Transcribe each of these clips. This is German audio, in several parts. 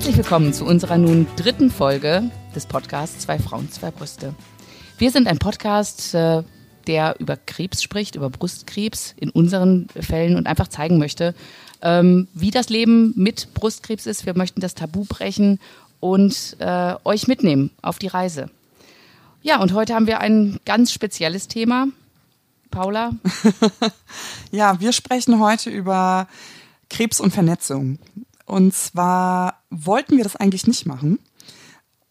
Herzlich willkommen zu unserer nun dritten Folge des Podcasts Zwei Frauen, zwei Brüste. Wir sind ein Podcast, äh, der über Krebs spricht, über Brustkrebs in unseren Fällen und einfach zeigen möchte, ähm, wie das Leben mit Brustkrebs ist. Wir möchten das Tabu brechen und äh, euch mitnehmen auf die Reise. Ja, und heute haben wir ein ganz spezielles Thema. Paula? ja, wir sprechen heute über Krebs und Vernetzung. Und zwar wollten wir das eigentlich nicht machen,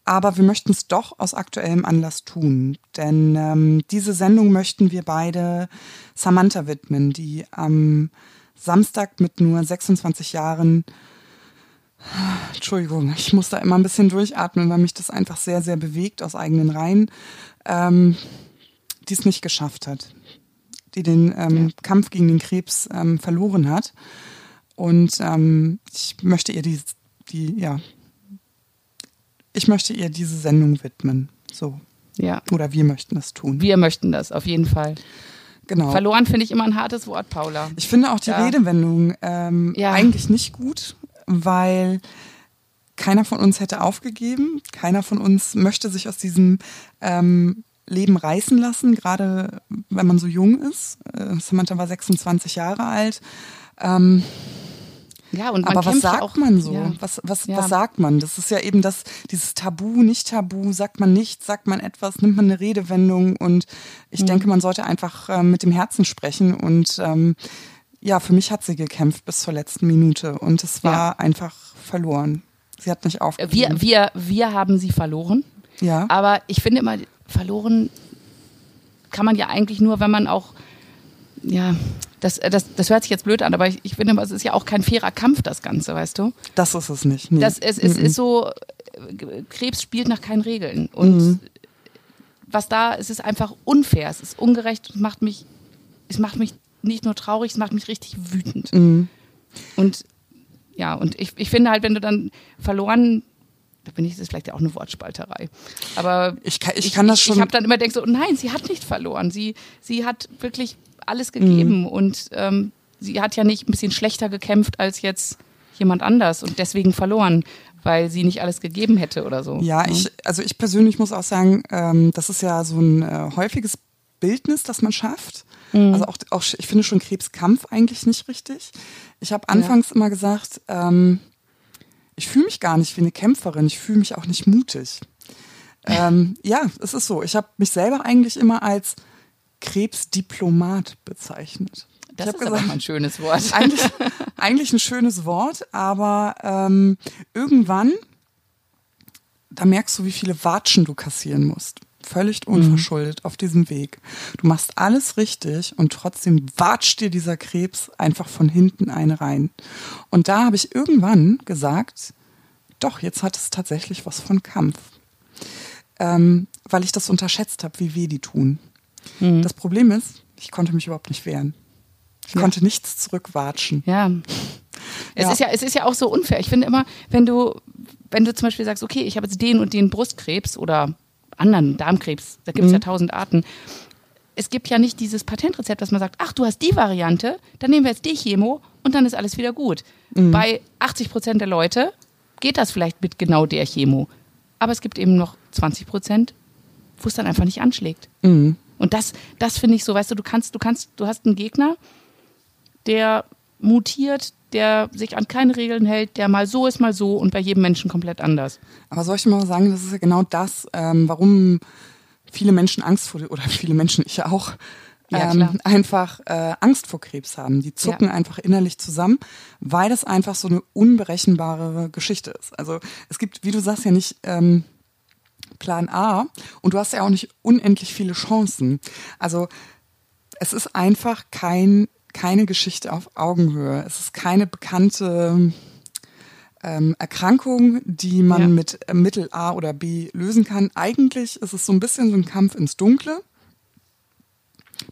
aber wir möchten es doch aus aktuellem Anlass tun. Denn ähm, diese Sendung möchten wir beide Samantha widmen, die am Samstag mit nur 26 Jahren Entschuldigung, ich muss da immer ein bisschen durchatmen, weil mich das einfach sehr, sehr bewegt aus eigenen Reihen, ähm, die es nicht geschafft hat, die den ähm, ja. Kampf gegen den Krebs ähm, verloren hat. Und ähm, ich möchte ihr die, die, ja, ich möchte ihr diese Sendung widmen. So. Ja. Oder wir möchten das tun. Wir möchten das, auf jeden Fall. Genau. Verloren finde ich immer ein hartes Wort, Paula. Ich finde auch die ja. Redewendung ähm, ja. eigentlich nicht gut, weil keiner von uns hätte aufgegeben. Keiner von uns möchte sich aus diesem ähm, Leben reißen lassen, gerade wenn man so jung ist. Äh, Samantha war 26 Jahre alt. Ähm, ja, und aber was sagt auch, man so? Ja. Was, was, ja. was sagt man? Das ist ja eben das, dieses Tabu, nicht Tabu, sagt man nichts, sagt man etwas, nimmt man eine Redewendung und ich mhm. denke, man sollte einfach äh, mit dem Herzen sprechen und ähm, ja, für mich hat sie gekämpft bis zur letzten Minute und es war ja. einfach verloren. Sie hat nicht aufgegeben. Wir, wir, wir haben sie verloren. Ja. Aber ich finde immer, verloren kann man ja eigentlich nur, wenn man auch, ja, das, äh, das, das hört sich jetzt blöd an, aber ich, ich finde, es ist ja auch kein fairer Kampf, das Ganze, weißt du? Das ist es nicht. Nee. Das, es, es mhm. ist so, äh, Krebs spielt nach keinen Regeln. Und mhm. was da, es ist einfach unfair, es ist ungerecht, es macht mich, es macht mich nicht nur traurig, es macht mich richtig wütend. Mhm. Und ja, und ich, ich finde halt, wenn du dann verloren da bin ich, das ist vielleicht auch eine Wortspalterei. Aber ich kann, ich kann das schon. Ich, ich habe dann immer gedacht so, nein, sie hat nicht verloren. Sie, sie hat wirklich alles gegeben. Mhm. Und ähm, sie hat ja nicht ein bisschen schlechter gekämpft als jetzt jemand anders und deswegen verloren, weil sie nicht alles gegeben hätte oder so. Ja, mhm. ich, also ich persönlich muss auch sagen, ähm, das ist ja so ein äh, häufiges Bildnis, das man schafft. Mhm. Also auch, auch, ich finde schon Krebskampf eigentlich nicht richtig. Ich habe anfangs ja. immer gesagt, ähm, ich fühle mich gar nicht wie eine Kämpferin, ich fühle mich auch nicht mutig. ähm, ja, es ist so. Ich habe mich selber eigentlich immer als Krebsdiplomat bezeichnet. Das ist gesagt, aber mal ein schönes Wort. Eigentlich, eigentlich ein schönes Wort, aber ähm, irgendwann, da merkst du, wie viele Watschen du kassieren musst. Völlig mhm. unverschuldet mhm. auf diesem Weg. Du machst alles richtig und trotzdem watscht dir dieser Krebs einfach von hinten eine rein. Und da habe ich irgendwann gesagt, doch, jetzt hat es tatsächlich was von Kampf. Ähm, weil ich das unterschätzt habe, wie weh die tun. Mhm. Das Problem ist, ich konnte mich überhaupt nicht wehren. Ich ja. konnte nichts zurückwatschen. Ja. Es ja. ist ja, es ist ja auch so unfair. Ich finde immer, wenn du, wenn du zum Beispiel sagst, okay, ich habe jetzt den und den Brustkrebs oder anderen Darmkrebs, da gibt es mhm. ja tausend Arten. Es gibt ja nicht dieses Patentrezept, dass man sagt, ach, du hast die Variante, dann nehmen wir jetzt die Chemo und dann ist alles wieder gut. Mhm. Bei 80 Prozent der Leute geht das vielleicht mit genau der Chemo. Aber es gibt eben noch 20 Prozent, wo es dann einfach nicht anschlägt. Mhm. Und das, das finde ich so, weißt du, du kannst, du kannst, du hast einen Gegner, der mutiert, der sich an keine Regeln hält, der mal so ist, mal so und bei jedem Menschen komplett anders. Aber soll ich mal sagen, das ist ja genau das, ähm, warum viele Menschen Angst vor, oder viele Menschen, ich auch, ja, ähm, einfach äh, Angst vor Krebs haben. Die zucken ja. einfach innerlich zusammen, weil das einfach so eine unberechenbare Geschichte ist. Also es gibt, wie du sagst, ja nicht ähm, Plan A und du hast ja auch nicht unendlich viele Chancen. Also es ist einfach kein, keine Geschichte auf Augenhöhe. Es ist keine bekannte ähm, Erkrankung, die man ja. mit Mittel A oder B lösen kann. Eigentlich ist es so ein bisschen so ein Kampf ins Dunkle.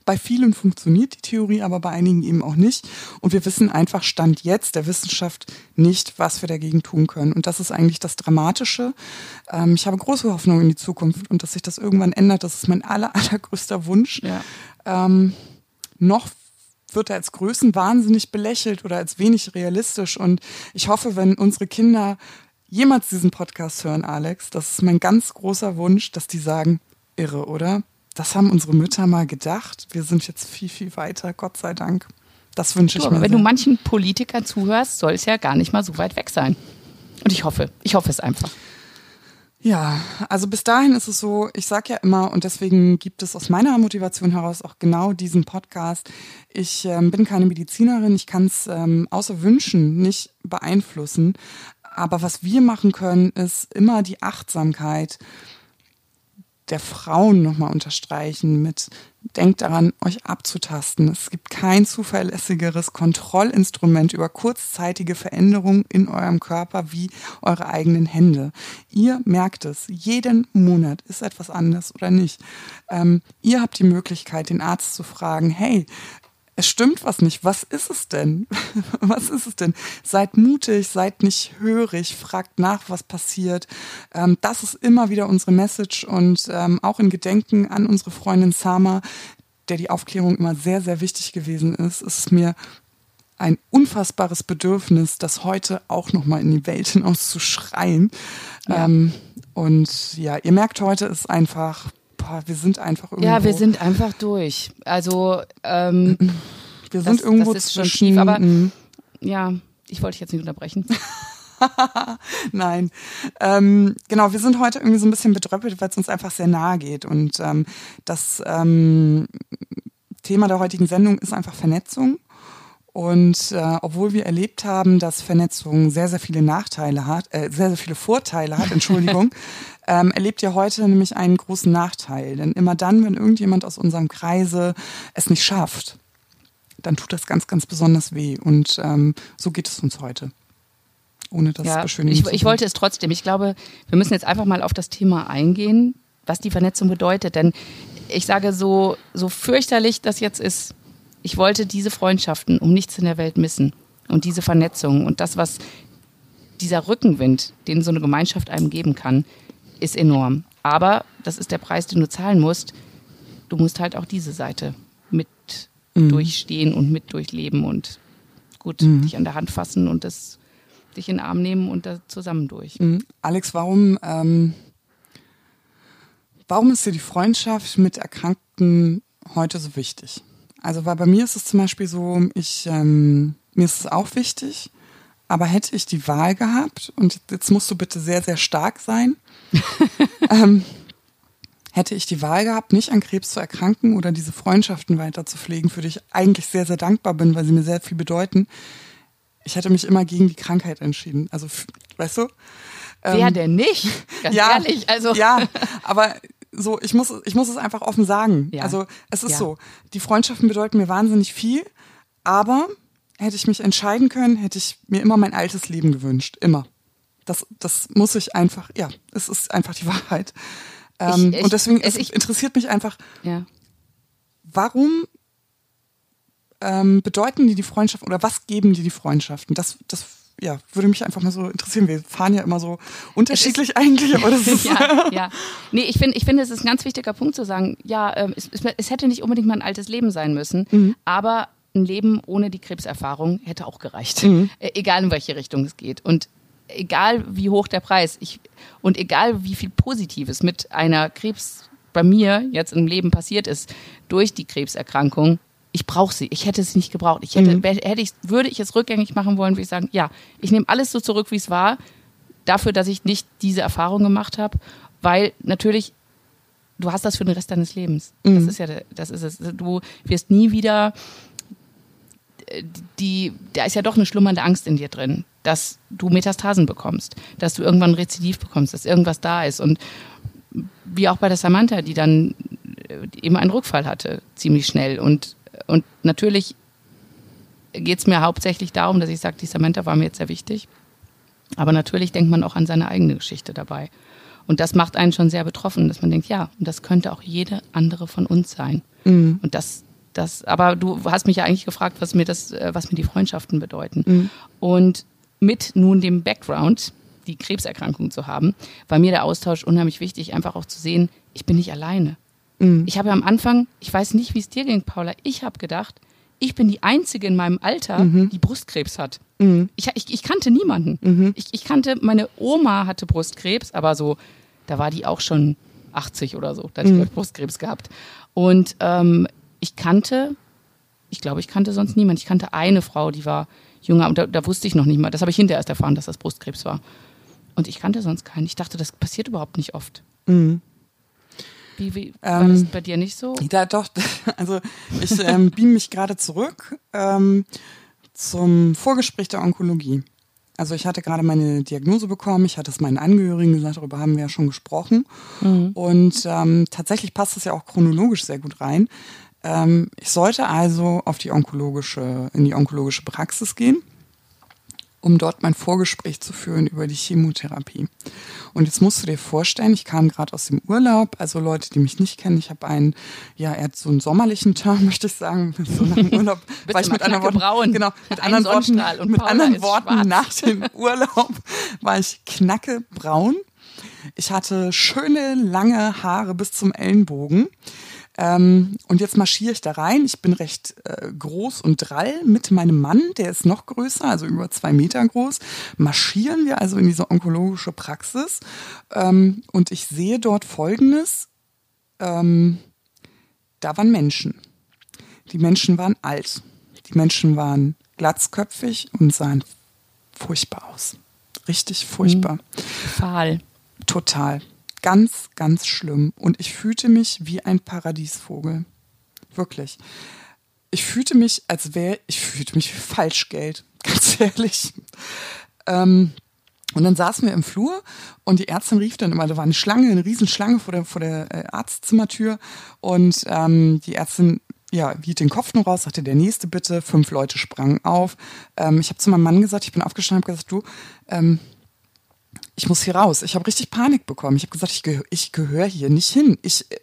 Bei vielen funktioniert die Theorie, aber bei einigen eben auch nicht. Und wir wissen einfach Stand jetzt der Wissenschaft nicht, was wir dagegen tun können. Und das ist eigentlich das Dramatische. Ähm, ich habe große Hoffnung in die Zukunft und dass sich das irgendwann ändert. Das ist mein aller, allergrößter Wunsch. Ja. Ähm, noch wird er als Größen wahnsinnig belächelt oder als wenig realistisch. Und ich hoffe, wenn unsere Kinder jemals diesen Podcast hören, Alex, das ist mein ganz großer Wunsch, dass die sagen, irre, oder? Das haben unsere Mütter mal gedacht. Wir sind jetzt viel, viel weiter, Gott sei Dank. Das wünsche ich du, mir. Wenn sehr. du manchen Politikern zuhörst, soll es ja gar nicht mal so weit weg sein. Und ich hoffe, ich hoffe es einfach. Ja, also bis dahin ist es so, ich sage ja immer, und deswegen gibt es aus meiner Motivation heraus auch genau diesen Podcast. Ich ähm, bin keine Medizinerin, ich kann es ähm, außer Wünschen nicht beeinflussen. Aber was wir machen können, ist immer die Achtsamkeit der Frauen nochmal unterstreichen mit, denkt daran, euch abzutasten. Es gibt kein zuverlässigeres Kontrollinstrument über kurzzeitige Veränderungen in eurem Körper wie eure eigenen Hände. Ihr merkt es, jeden Monat ist etwas anders oder nicht. Ähm, ihr habt die Möglichkeit, den Arzt zu fragen, hey, es stimmt was nicht. Was ist es denn? was ist es denn? Seid mutig, seid nicht hörig, fragt nach, was passiert. Ähm, das ist immer wieder unsere Message und ähm, auch in Gedenken an unsere Freundin Sama, der die Aufklärung immer sehr, sehr wichtig gewesen ist, ist es mir ein unfassbares Bedürfnis, das heute auch nochmal in die Welt hinaus zu schreien. Ja. Ähm, und ja, ihr merkt, heute ist einfach boah, wir sind einfach irgendwo. Ja, wir sind einfach durch. Also ähm, wir sind das, irgendwo das ist schon schief, aber ja, ich wollte dich jetzt nicht unterbrechen. Nein. Ähm, genau, wir sind heute irgendwie so ein bisschen bedröppelt, weil es uns einfach sehr nahe geht. Und ähm, das ähm, Thema der heutigen Sendung ist einfach Vernetzung. Und äh, obwohl wir erlebt haben, dass Vernetzung sehr, sehr viele Nachteile hat, äh, sehr, sehr viele Vorteile hat, Entschuldigung, ähm, erlebt ihr heute nämlich einen großen Nachteil. Denn immer dann, wenn irgendjemand aus unserem Kreise es nicht schafft, dann tut das ganz, ganz besonders weh. Und ähm, so geht es uns heute. Ohne das ja, beschönigen ich, ich wollte es trotzdem. Ich glaube, wir müssen jetzt einfach mal auf das Thema eingehen, was die Vernetzung bedeutet. Denn ich sage so, so fürchterlich das jetzt ist, ich wollte diese Freundschaften um nichts in der Welt missen und diese Vernetzung und das, was dieser Rückenwind, den so eine Gemeinschaft einem geben kann, ist enorm. Aber das ist der Preis, den du zahlen musst. Du musst halt auch diese Seite mit mhm. durchstehen und mit durchleben und gut mhm. dich an der Hand fassen und das dich in den Arm nehmen und da zusammen durch. Mhm. Alex, warum, ähm, warum ist dir die Freundschaft mit Erkrankten heute so wichtig? Also, weil bei mir ist es zum Beispiel so, ich, ähm, mir ist es auch wichtig, aber hätte ich die Wahl gehabt, und jetzt musst du bitte sehr, sehr stark sein, ähm, hätte ich die Wahl gehabt, nicht an Krebs zu erkranken oder diese Freundschaften weiter zu pflegen, für die ich eigentlich sehr, sehr dankbar bin, weil sie mir sehr viel bedeuten. Ich hätte mich immer gegen die Krankheit entschieden. Also, weißt du? Wer ähm, denn nicht? Ganz ja, ehrlich, also. Ja, aber so, ich muss, ich muss es einfach offen sagen. Ja. Also es ist ja. so, die Freundschaften bedeuten mir wahnsinnig viel, aber hätte ich mich entscheiden können, hätte ich mir immer mein altes Leben gewünscht. Immer. Das, das muss ich einfach, ja, es ist einfach die Wahrheit. Ähm, ich, ich, und deswegen es, ich, interessiert mich einfach, ja. warum ähm, bedeuten die die Freundschaft oder was geben die die Freundschaften? Das, das ja, würde mich einfach mal so interessieren. Wir fahren ja immer so unterschiedlich eigentlich, aber das ist ja, ja. Nee, ich finde, ich finde, es ist ein ganz wichtiger Punkt zu sagen, ja, ähm, es, es, hätte nicht unbedingt mal ein altes Leben sein müssen, mhm. aber ein Leben ohne die Krebserfahrung hätte auch gereicht. Mhm. Äh, egal in welche Richtung es geht. Und egal wie hoch der Preis ich, und egal wie viel Positives mit einer Krebs bei mir jetzt im Leben passiert ist durch die Krebserkrankung, ich brauche sie. Ich hätte es nicht gebraucht. Ich hätte, mhm. hätte ich, würde ich es rückgängig machen wollen, würde ich sagen, ja, ich nehme alles so zurück, wie es war, dafür, dass ich nicht diese Erfahrung gemacht habe, weil natürlich du hast das für den Rest deines Lebens. Mhm. Das ist ja, das ist es. Du wirst nie wieder die, da ist ja doch eine schlummernde Angst in dir drin, dass du Metastasen bekommst, dass du irgendwann ein Rezidiv bekommst, dass irgendwas da ist. Und wie auch bei der Samantha, die dann eben einen Rückfall hatte, ziemlich schnell. Und und natürlich geht es mir hauptsächlich darum, dass ich sage, die Samantha war mir jetzt sehr wichtig. Aber natürlich denkt man auch an seine eigene Geschichte dabei. Und das macht einen schon sehr betroffen, dass man denkt, ja, und das könnte auch jede andere von uns sein. Mhm. Und das, das, aber du hast mich ja eigentlich gefragt, was mir das, äh, was mir die Freundschaften bedeuten. Mhm. Und mit nun dem Background, die Krebserkrankung zu haben, war mir der Austausch unheimlich wichtig, einfach auch zu sehen, ich bin nicht alleine. Mhm. Ich habe ja am Anfang, ich weiß nicht, wie es dir ging, Paula, ich habe gedacht, ich bin die Einzige in meinem Alter, mhm. die Brustkrebs hat. Mhm. Ich, ich, ich, kannte niemanden. Mhm. Ich, ich, kannte, meine Oma hatte Brustkrebs, aber so, da war die auch schon 80 oder so. Da hatte ich mhm. Brustkrebs gehabt. Und ähm, ich kannte, ich glaube, ich kannte sonst niemanden. Ich kannte eine Frau, die war jünger und da, da wusste ich noch nicht mal. Das habe ich hinterher erst erfahren, dass das Brustkrebs war. Und ich kannte sonst keinen. Ich dachte, das passiert überhaupt nicht oft. Mhm. Wie, wie war ähm, das bei dir nicht so? Ja, doch. Also ich ähm, beam mich gerade zurück ähm, zum Vorgespräch der Onkologie. Also ich hatte gerade meine Diagnose bekommen, ich hatte es meinen Angehörigen gesagt, darüber haben wir ja schon gesprochen. Mhm. Und ähm, tatsächlich passt es ja auch chronologisch sehr gut rein. Ähm, ich sollte also auf die onkologische, in die onkologische Praxis gehen um dort mein Vorgespräch zu führen über die Chemotherapie. Und jetzt musst du dir vorstellen, ich kam gerade aus dem Urlaub, also Leute, die mich nicht kennen, ich habe einen, ja, er hat so einen sommerlichen Term, möchte ich sagen, so nach dem Urlaub, war ich mit anderen Worten, braun, genau, mit anderen Worten, und mit anderen Worten schwarz. nach dem Urlaub war ich knacke braun. Ich hatte schöne lange Haare bis zum Ellenbogen. Ähm, und jetzt marschiere ich da rein. Ich bin recht äh, groß und drall mit meinem Mann, der ist noch größer, also über zwei Meter groß. Marschieren wir also in diese onkologische Praxis. Ähm, und ich sehe dort Folgendes. Ähm, da waren Menschen. Die Menschen waren alt. Die Menschen waren glatzköpfig und sahen furchtbar aus. Richtig furchtbar. Mhm. Fahl. Total ganz, ganz schlimm. Und ich fühlte mich wie ein Paradiesvogel. Wirklich. Ich fühlte mich, als wäre, ich fühlte mich wie Falschgeld, ganz ehrlich. Ähm, und dann saßen wir im Flur und die Ärztin rief dann immer, da war eine Schlange, eine Riesenschlange vor der, vor der äh, Arztzimmertür und ähm, die Ärztin ja, hielt den Kopf nur raus, sagte, der nächste bitte. Fünf Leute sprangen auf. Ähm, ich habe zu meinem Mann gesagt, ich bin aufgestanden und habe gesagt, du, ähm, ich muss hier raus. Ich habe richtig Panik bekommen. Ich habe gesagt, ich, gehö ich gehöre hier nicht hin. Ich, äh,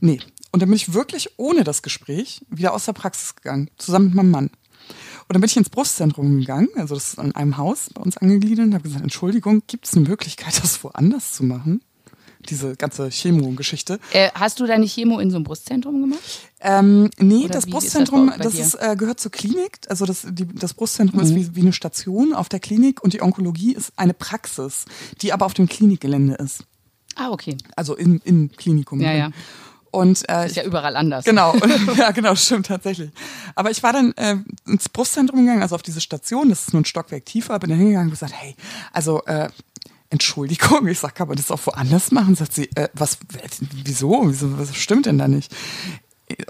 nee. Und dann bin ich wirklich ohne das Gespräch wieder aus der Praxis gegangen, zusammen mit meinem Mann. Und dann bin ich ins Brustzentrum gegangen, also das ist in einem Haus bei uns angegliedert, und habe gesagt, Entschuldigung, gibt es eine Möglichkeit, das woanders zu machen? Diese ganze Chemo-Geschichte. Äh, hast du deine Chemo in so einem Brustzentrum gemacht? Ähm, nee, Oder das Brustzentrum, ist das, das ist, äh, gehört zur Klinik. Also das, die, das Brustzentrum mhm. ist wie, wie eine Station auf der Klinik und die Onkologie ist eine Praxis, die aber auf dem Klinikgelände ist. Ah, okay. Also im, im Klinikum. Ja, ja. Und, äh, das ist ja überall anders. Genau, ja, genau, stimmt tatsächlich. Aber ich war dann äh, ins Brustzentrum gegangen, also auf diese Station, das ist nur ein Stockwerk tiefer, bin dann hingegangen und gesagt, hey, also äh, Entschuldigung, ich sag, kann man das auch woanders machen? Sagt sie, äh, was, wieso? wieso? Was stimmt denn da nicht?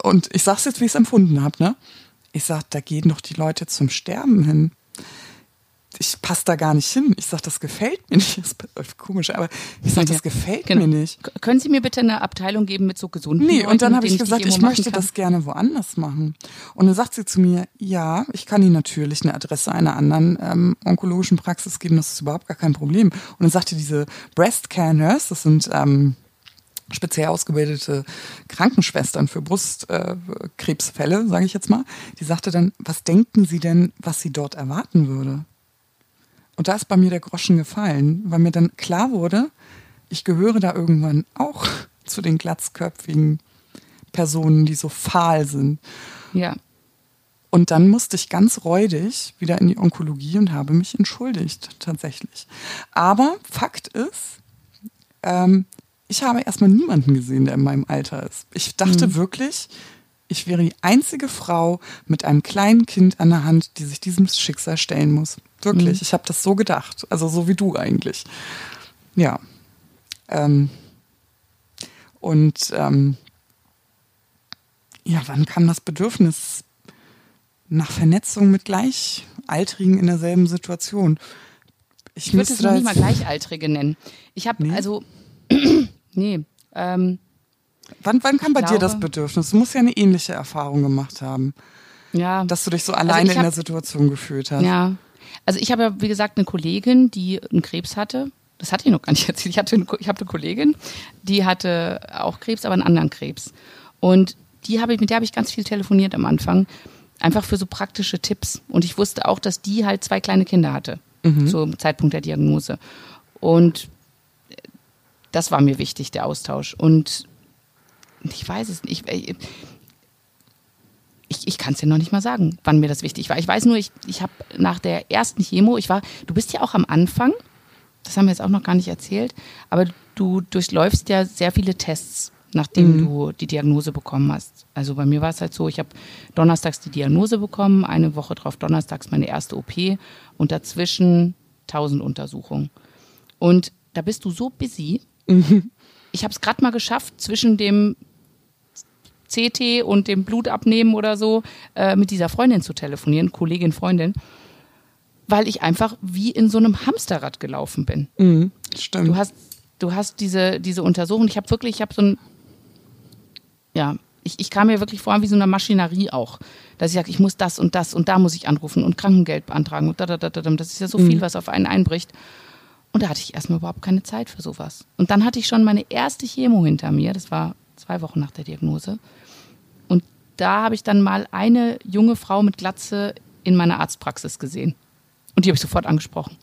Und ich sag's jetzt, wie ich es empfunden habe, ne? Ich sag, da gehen doch die Leute zum Sterben hin ich passe da gar nicht hin. Ich sage, das gefällt mir nicht. Das ist komisch, aber ich sage, das gefällt genau. mir nicht. Können Sie mir bitte eine Abteilung geben mit so gesunden Nee, Leuten, und dann habe ich gesagt, ich, ich möchte das gerne woanders machen. Und dann sagt sie zu mir, ja, ich kann Ihnen natürlich eine Adresse einer anderen ähm, onkologischen Praxis geben, das ist überhaupt gar kein Problem. Und dann sagte diese Breast Care Nurse, das sind ähm, speziell ausgebildete Krankenschwestern für Brustkrebsfälle, äh, sage ich jetzt mal, die sagte dann, was denken Sie denn, was sie dort erwarten würde? Und da ist bei mir der Groschen gefallen, weil mir dann klar wurde, ich gehöre da irgendwann auch zu den glatzköpfigen Personen, die so fahl sind. Ja. Und dann musste ich ganz räudig wieder in die Onkologie und habe mich entschuldigt, tatsächlich. Aber Fakt ist, ähm, ich habe erstmal niemanden gesehen, der in meinem Alter ist. Ich dachte mhm. wirklich, ich wäre die einzige Frau mit einem kleinen Kind an der Hand, die sich diesem Schicksal stellen muss. Wirklich, mhm. ich habe das so gedacht. Also so wie du eigentlich. Ja. Ähm, und ähm, ja, wann kam das Bedürfnis nach Vernetzung mit Gleichaltrigen in derselben Situation? Ich, ich würde es noch nicht mal Gleichaltrige nennen. Ich habe, nee. also, nee. Ähm, wann, wann kam bei glaube, dir das Bedürfnis? Du musst ja eine ähnliche Erfahrung gemacht haben. Ja. Dass du dich so also alleine also hab, in der Situation gefühlt hast. Ja, also ich habe ja, wie gesagt, eine Kollegin, die einen Krebs hatte. Das hatte ich noch gar nicht erzählt. Ich, hatte eine, ich habe eine Kollegin, die hatte auch Krebs, aber einen anderen Krebs. Und die habe ich, mit der habe ich ganz viel telefoniert am Anfang. Einfach für so praktische Tipps. Und ich wusste auch, dass die halt zwei kleine Kinder hatte. Mhm. Zum Zeitpunkt der Diagnose. Und das war mir wichtig, der Austausch. Und ich weiß es nicht. Ich, ich, ich kann es dir noch nicht mal sagen, wann mir das wichtig war. Ich weiß nur, ich, ich habe nach der ersten Chemo, ich war, du bist ja auch am Anfang, das haben wir jetzt auch noch gar nicht erzählt, aber du durchläufst ja sehr viele Tests, nachdem mhm. du die Diagnose bekommen hast. Also bei mir war es halt so, ich habe donnerstags die Diagnose bekommen, eine Woche drauf donnerstags meine erste OP und dazwischen tausend Untersuchungen. Und da bist du so busy. Mhm. Ich habe es gerade mal geschafft, zwischen dem CT und dem Blutabnehmen oder so äh, mit dieser Freundin zu telefonieren, Kollegin, Freundin, weil ich einfach wie in so einem Hamsterrad gelaufen bin. Mhm, stimmt. Du hast, du hast diese, diese Untersuchung. Ich habe wirklich, ich habe so ein, ja, ich, ich kam mir wirklich vor wie so eine Maschinerie auch, dass ich sage, ich muss das und das und da muss ich anrufen und Krankengeld beantragen und da, da, da, da. Das ist ja so mhm. viel, was auf einen einbricht. Und da hatte ich erstmal überhaupt keine Zeit für sowas. Und dann hatte ich schon meine erste Chemo hinter mir. Das war zwei Wochen nach der Diagnose. Und da habe ich dann mal eine junge Frau mit Glatze in meiner Arztpraxis gesehen. Und die habe ich sofort angesprochen.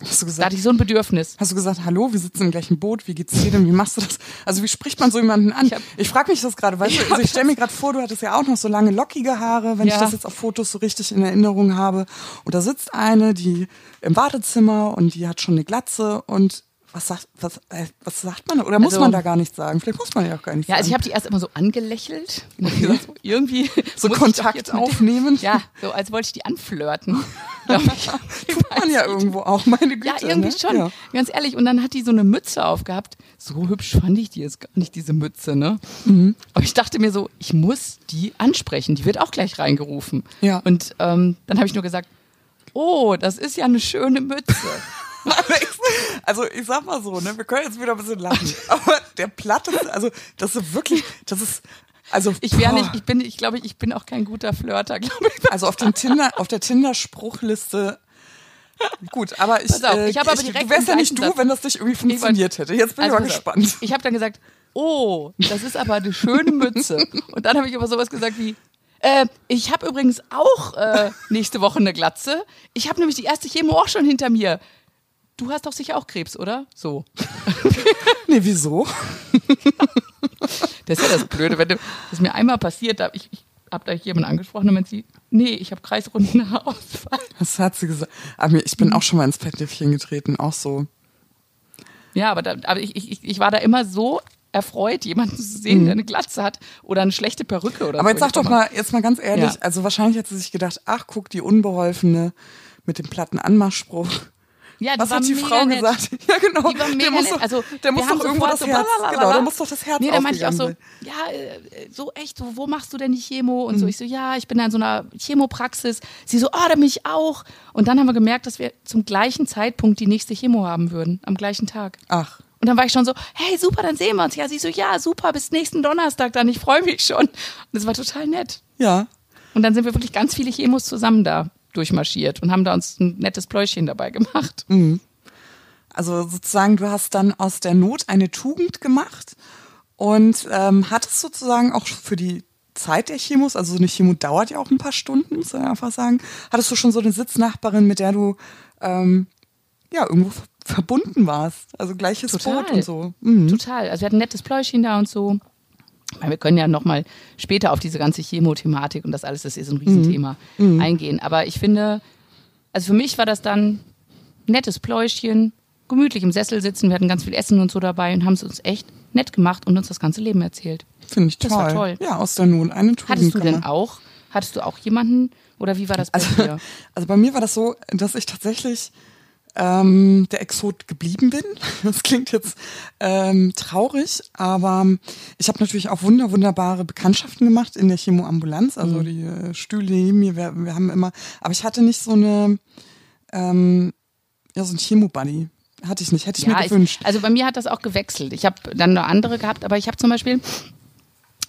Hast du gesagt, da hatte ich so ein Bedürfnis. Hast du gesagt, hallo, wir sitzen im gleichen Boot, wie geht's dir denn, wie machst du das? Also wie spricht man so jemanden an? Ich, ich frage mich das gerade, weißt du, also ich stelle mir gerade vor, du hattest ja auch noch so lange lockige Haare, wenn ja. ich das jetzt auf Fotos so richtig in Erinnerung habe. Und da sitzt eine, die im Wartezimmer und die hat schon eine Glatze und was sagt, was, äh, was sagt man? Oder muss also, man da gar nichts sagen? Vielleicht muss man ja auch gar nicht ja, sagen. also ich habe die erst immer so angelächelt. Okay. So, irgendwie so Kontakt aufnehmen. ja, so als wollte ich die anflirten. ich. Tut man ja irgendwo auch, meine Güte. Ja, irgendwie ne? schon. Ja. Ganz ehrlich. Und dann hat die so eine Mütze aufgehabt. So hübsch fand ich die jetzt gar nicht, diese Mütze, ne? Mhm. Aber ich dachte mir so, ich muss die ansprechen. Die wird auch gleich reingerufen. Ja. Und ähm, dann habe ich nur gesagt, oh, das ist ja eine schöne Mütze. Also ich sag mal so, ne, wir können jetzt wieder ein bisschen lachen. Aber der Platte, also das ist wirklich, das ist also ich wäre nicht, ich bin, ich glaube, ich bin auch kein guter Flirter, glaube ich. Also auf den Tinder, auf der Tinder-Spruchliste. Gut, aber ich, auf, ich habe aber direkt. Du wärst ja nicht du, wenn das nicht irgendwie funktioniert hätte. Jetzt bin also ich mal gespannt. Ich habe dann gesagt, oh, das ist aber eine schöne Mütze. Und dann habe ich aber sowas gesagt wie, äh, ich habe übrigens auch äh, nächste Woche eine Glatze. Ich habe nämlich die erste Chemo auch schon hinter mir. Du hast doch sicher auch Krebs, oder? So. nee, wieso? das ist ja das Blöde, wenn du, das mir einmal passiert, da ich, ich habe da jemanden angesprochen und sie, nee, ich habe kreisrunden Haarausfall. Was hat sie gesagt? Aber ich bin auch schon mal ins Fettnäpfchen getreten, auch so. Ja, aber, da, aber ich, ich, ich war da immer so erfreut, jemanden zu sehen, mhm. der eine Glatze hat oder eine schlechte Perücke oder Aber so. jetzt sag doch mal, jetzt mal ganz ehrlich, ja. also wahrscheinlich hat sie sich gedacht, ach, guck, die Unbeholfene mit dem platten Anmachspruch. Ja, Was hat die Frau nett. gesagt? Ja, genau. Die war mega der muss doch, also, der muss doch irgendwo das so Herz, genau, der muss doch das Herz Nee, da meinte ich auch so, ja, äh, so echt, so, wo machst du denn die Chemo? Und mhm. so, ich so, ja, ich bin da in so einer Chemopraxis. Sie so, oh, da bin ich auch. Und dann haben wir gemerkt, dass wir zum gleichen Zeitpunkt die nächste Chemo haben würden, am gleichen Tag. Ach. Und dann war ich schon so, hey, super, dann sehen wir uns. Ja, sie so, ja, super, bis nächsten Donnerstag dann, ich freue mich schon. Und das war total nett. Ja. Und dann sind wir wirklich ganz viele Chemos zusammen da durchmarschiert und haben da uns ein nettes Pläuschchen dabei gemacht. Mhm. Also sozusagen, du hast dann aus der Not eine Tugend gemacht und ähm, hattest sozusagen auch für die Zeit der Chemos, also so eine Chemo dauert ja auch ein paar Stunden, muss man einfach sagen, hattest du schon so eine Sitznachbarin, mit der du ähm, ja irgendwo verbunden warst, also gleiches Total. Boot und so. Mhm. Total, also wir hatten ein nettes Pläuschchen da und so. Wir können ja nochmal später auf diese ganze Chemothematik und das alles, das ist ein Riesenthema, mhm. eingehen. Aber ich finde, also für mich war das dann nettes Pläuschchen, gemütlich im Sessel sitzen, wir hatten ganz viel Essen und so dabei und haben es uns echt nett gemacht und uns das ganze Leben erzählt. Finde ich toll. Das war toll. Ja, aus der Not eine Tugend. Hattest du denn auch, hattest du auch jemanden oder wie war das bei also, dir? Also bei mir war das so, dass ich tatsächlich ähm, der Exot geblieben bin. Das klingt jetzt ähm, traurig, aber ich habe natürlich auch wunder wunderbare Bekanntschaften gemacht in der Chemoambulanz. Also mhm. die äh, Stühle neben mir, wir, wir haben immer, aber ich hatte nicht so eine ähm, ja, so ein Chemo-Buddy hatte ich nicht, hätte ich ja, mir gewünscht. Ich, also bei mir hat das auch gewechselt. Ich habe dann noch andere gehabt, aber ich habe zum Beispiel,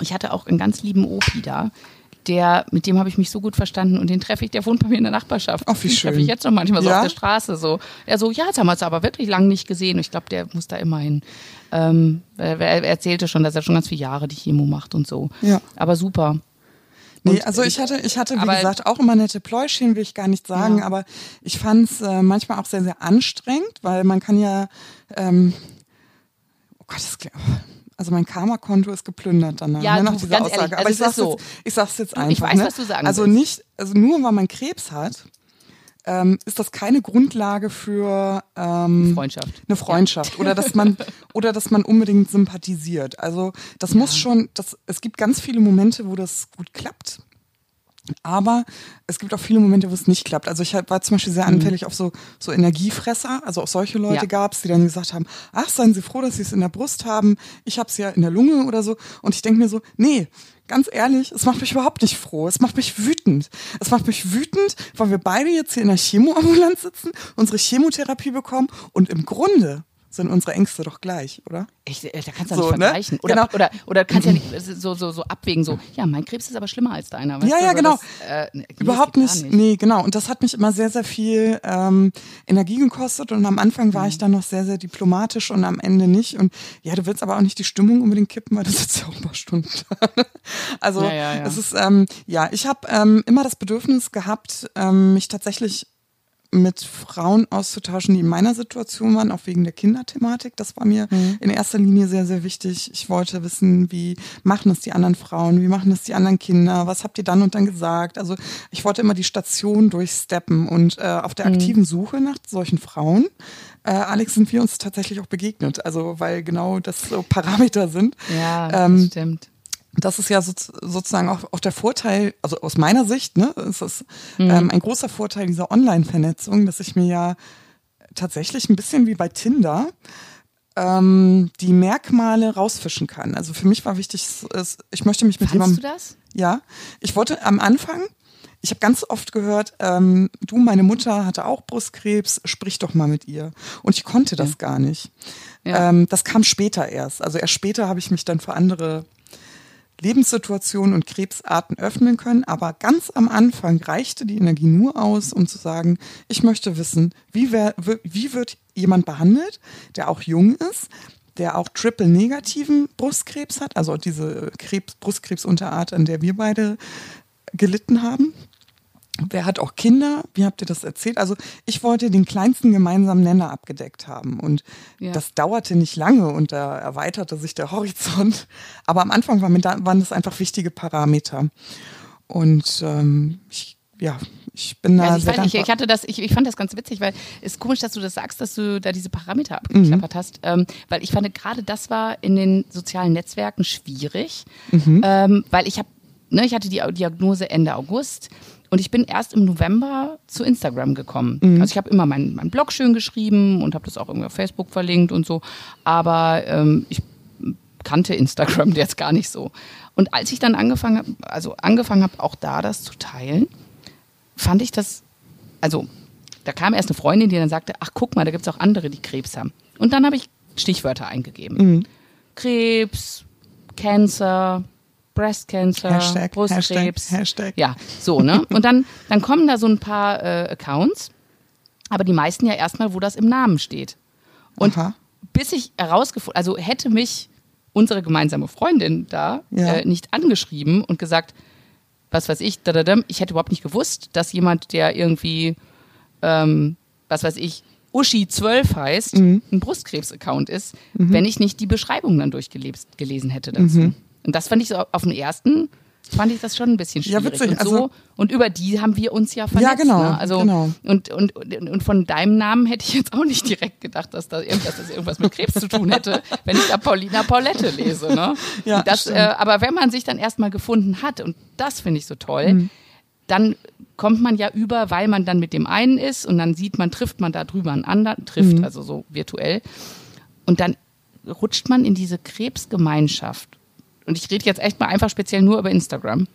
ich hatte auch einen ganz lieben Opi da, der, mit dem habe ich mich so gut verstanden und den treffe ich, der wohnt bei mir in der Nachbarschaft. Ach, wie den schön. treffe ich jetzt noch manchmal so ja? auf der Straße. So. Er so, ja, jetzt haben wir es aber wirklich lange nicht gesehen. Ich glaube, der muss da immer hin. Ähm, er, er erzählte schon, dass er schon ganz viele Jahre die Chemo macht und so. Ja. Aber super. Nee, also ich hatte, ich hatte, wie gesagt, auch immer nette Pläuschchen, will ich gar nicht sagen, ja. aber ich fand es äh, manchmal auch sehr, sehr anstrengend, weil man kann ja, ähm, oh Gott, das klingt, Also mein Karma-Konto ist geplündert danach, ja, ne, nach du, dieser ganz Aussage. Ehrlich, Aber also ich sag's, so. jetzt, ich sag's jetzt einfach. ich weiß, ne? was du sagen Also willst. nicht, also nur weil man Krebs hat, ähm, ist das keine Grundlage für ähm, Freundschaft. eine Freundschaft oder dass man oder dass man unbedingt sympathisiert. Also das muss schon, das, es gibt ganz viele Momente, wo das gut klappt. Aber es gibt auch viele Momente, wo es nicht klappt. Also ich war zum Beispiel sehr anfällig auf so, so Energiefresser. Also auch solche Leute Ja. gab's, die dann gesagt haben, ach, seien Sie froh, dass Sie es in der Brust haben. Ich hab's ja in der Lunge oder so. Und ich denke mir so, nee, ganz ehrlich, es macht mich überhaupt nicht froh. Es macht mich wütend. Es macht mich wütend, weil wir beide jetzt hier in der Chemoambulanz sitzen, unsere Chemotherapie bekommen und im Grunde sind unsere Ängste doch gleich, oder? Ich, äh, da kannst du So, nicht ne? vergleichen. Oder, Genau. oder, oder kannst ja nicht so, so, so abwägen, so, ja, mein Krebs ist aber schlimmer als deiner. Ja, ja, So, genau. Das, äh, Überhaupt nicht, gar Nee, genau. Und das hat mich immer sehr, sehr viel ähm, Energie gekostet. Und am Anfang war Mhm. ich dann noch sehr, sehr diplomatisch und am Ende nicht. Und ja, du willst aber auch nicht die Stimmung unbedingt kippen, weil du sitzt ja auch ein paar Stunden da. Also Ja, ja, ja. es ist, ähm, ja, ich habe ähm, immer das Bedürfnis gehabt, ähm, mich tatsächlich mit Frauen auszutauschen, die in meiner Situation waren, auch wegen der Kinderthematik. Das war mir Mhm. in erster Linie sehr, sehr wichtig. Ich wollte wissen, wie machen das die anderen Frauen, wie machen das die anderen Kinder, was habt ihr dann und dann gesagt? Also ich wollte immer die Station durchsteppen und äh, auf Mhm. der aktiven Suche nach solchen Frauen, äh, Alex, sind wir uns tatsächlich auch begegnet. Also weil genau das so Parameter sind. Ja, Ähm, das stimmt. Das ist ja so, sozusagen auch, auch der Vorteil, also aus meiner Sicht, ne, ist es ähm, ein großer Vorteil dieser Online-Vernetzung, dass ich mir ja tatsächlich ein bisschen wie bei Tinder ähm, die Merkmale rausfischen kann. Also für mich war wichtig, ich möchte mich mit Fandst jemandem. du das? Ja, ich wollte am Anfang, ich habe ganz oft gehört, ähm, du, meine Mutter hatte auch Brustkrebs, sprich doch mal mit ihr. Und ich konnte das gar nicht. Ja. Ähm, das kam später erst. Also erst später habe ich mich dann für andere Lebenssituationen und Krebsarten öffnen können. Aber ganz am Anfang reichte die Energie nur aus, um zu sagen, ich möchte wissen, wie, wer, wie wird jemand behandelt, der auch jung ist, der auch triple-negativen Brustkrebs hat, also diese Krebs, Brustkrebsunterart, an der wir beide gelitten haben. Wer hat auch Kinder? Wie habt ihr das erzählt? Also ich wollte den kleinsten gemeinsamen Nenner abgedeckt haben und Ja. das dauerte nicht lange und da erweiterte sich der Horizont. Aber am Anfang waren, da, waren das einfach wichtige Parameter. Und ähm, ich, ja, ich bin da Also ich, sehr fand, ich, ich hatte das, ich, ich fand das ganz witzig, weil es ist komisch, dass du das sagst, dass du da diese Parameter Mhm. abgeklappert hast, ähm, weil ich fand gerade das war in den sozialen Netzwerken schwierig, Mhm. ähm, weil ich habe, ne, ich hatte die Diagnose Ende August und ich bin erst im November zu Instagram gekommen. Mhm. Also ich habe immer meinen mein Blog schön geschrieben und habe das auch irgendwie auf Facebook verlinkt und so, aber ähm, ich kannte Instagram jetzt gar nicht so. Und als ich dann angefangen habe, also angefangen habe, auch da das zu teilen, fand ich das, also da kam erst eine Freundin, die dann sagte, ach guck mal, da gibt es auch andere, die Krebs haben. Und dann habe ich Stichwörter eingegeben. Mhm. Krebs, Cancer, Breast Cancer, Hashtag, Brustkrebs. Hashtag, Hashtag. Ja, so, ne? Und dann, dann kommen da so ein paar äh, Accounts, aber die meisten ja erstmal, wo das im Namen steht. Und Aha. bis ich herausgefunden, also hätte mich unsere gemeinsame Freundin da Ja. äh, nicht angeschrieben und gesagt, was weiß ich, dadadam, ich hätte überhaupt nicht gewusst, dass jemand, der irgendwie, ähm, was weiß ich, Uschi 12 heißt, Mhm. ein Brustkrebs-Account ist, wenn ich nicht die Beschreibung dann durchgelesen hätte dazu. Mhm. Und das fand ich so auf den ersten, fand ich das schon ein bisschen Ja, schwierig. witzig, und, so, also- und über die haben wir uns ja vernetzt. genau, ne? also, genau. Und, und, und, von deinem Namen hätte ich jetzt auch nicht direkt gedacht, dass da irgendwas, dass irgendwas mit Krebs zu tun hätte, wenn ich da Paulina Paulette lese. Ne? Ja, das, äh, aber wenn man sich dann erstmal gefunden hat, und das finde ich so toll, Mhm. dann kommt man ja über, weil man dann mit dem einen ist und dann sieht man, trifft man da drüber einen anderen, trifft Mhm. also so virtuell. Und dann rutscht man in diese Krebsgemeinschaft. Und ich rede jetzt echt mal einfach speziell nur über Instagram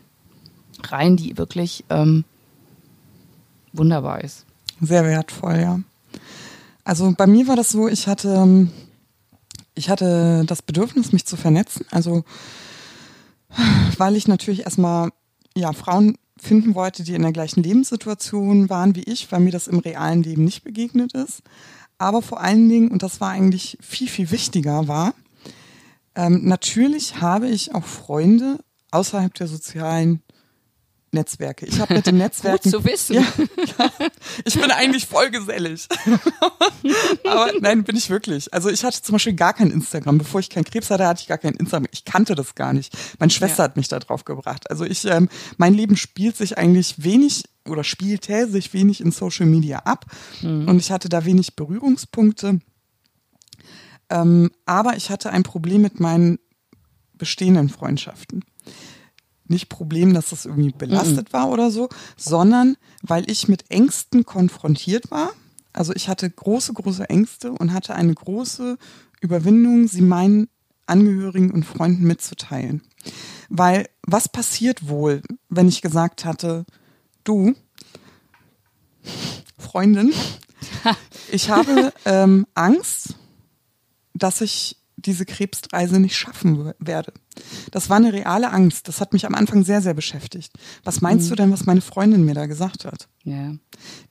rein, die wirklich ähm, wunderbar ist. Sehr wertvoll, ja. Also bei mir war das so, ich hatte, ähm, ich hatte das Bedürfnis, mich zu vernetzen. Also weil ich natürlich erstmal ja, Frauen finden wollte, die in der gleichen Lebenssituation waren wie ich, weil mir das im realen Leben nicht begegnet ist. Aber vor allen Dingen, und das war eigentlich viel, viel wichtiger, war, ähm, natürlich habe ich auch Freunde außerhalb der sozialen Netzwerke. Ich habe mit den Netzwerken. Gut zu wissen. Ja, ja, ich bin eigentlich voll gesellig. Aber nein, bin ich wirklich. Also ich hatte zum Beispiel gar kein Instagram. Bevor ich keinen Krebs hatte, hatte ich gar kein Instagram. Ich kannte das gar nicht. Meine Schwester ja. hat mich da drauf gebracht. Also ich, ähm, mein Leben spielt sich eigentlich wenig oder spielte sich wenig in Social Media ab. Mhm. Und ich hatte da wenig Berührungspunkte. Ähm, aber ich hatte ein Problem mit meinen bestehenden Freundschaften nicht Problem, dass das irgendwie belastet mhm. war oder so, sondern weil ich mit Ängsten konfrontiert war. Also ich hatte große, große Ängste und hatte eine große Überwindung, sie meinen Angehörigen und Freunden mitzuteilen. Weil was passiert wohl, wenn ich gesagt hatte, du, Freundin, ich habe ähm, Angst, dass ich diese Krebsreise nicht schaffen werde. Das war eine reale Angst. Das hat mich am Anfang sehr, sehr beschäftigt. Was meinst mhm. du denn, was meine Freundin mir da gesagt hat? Ja.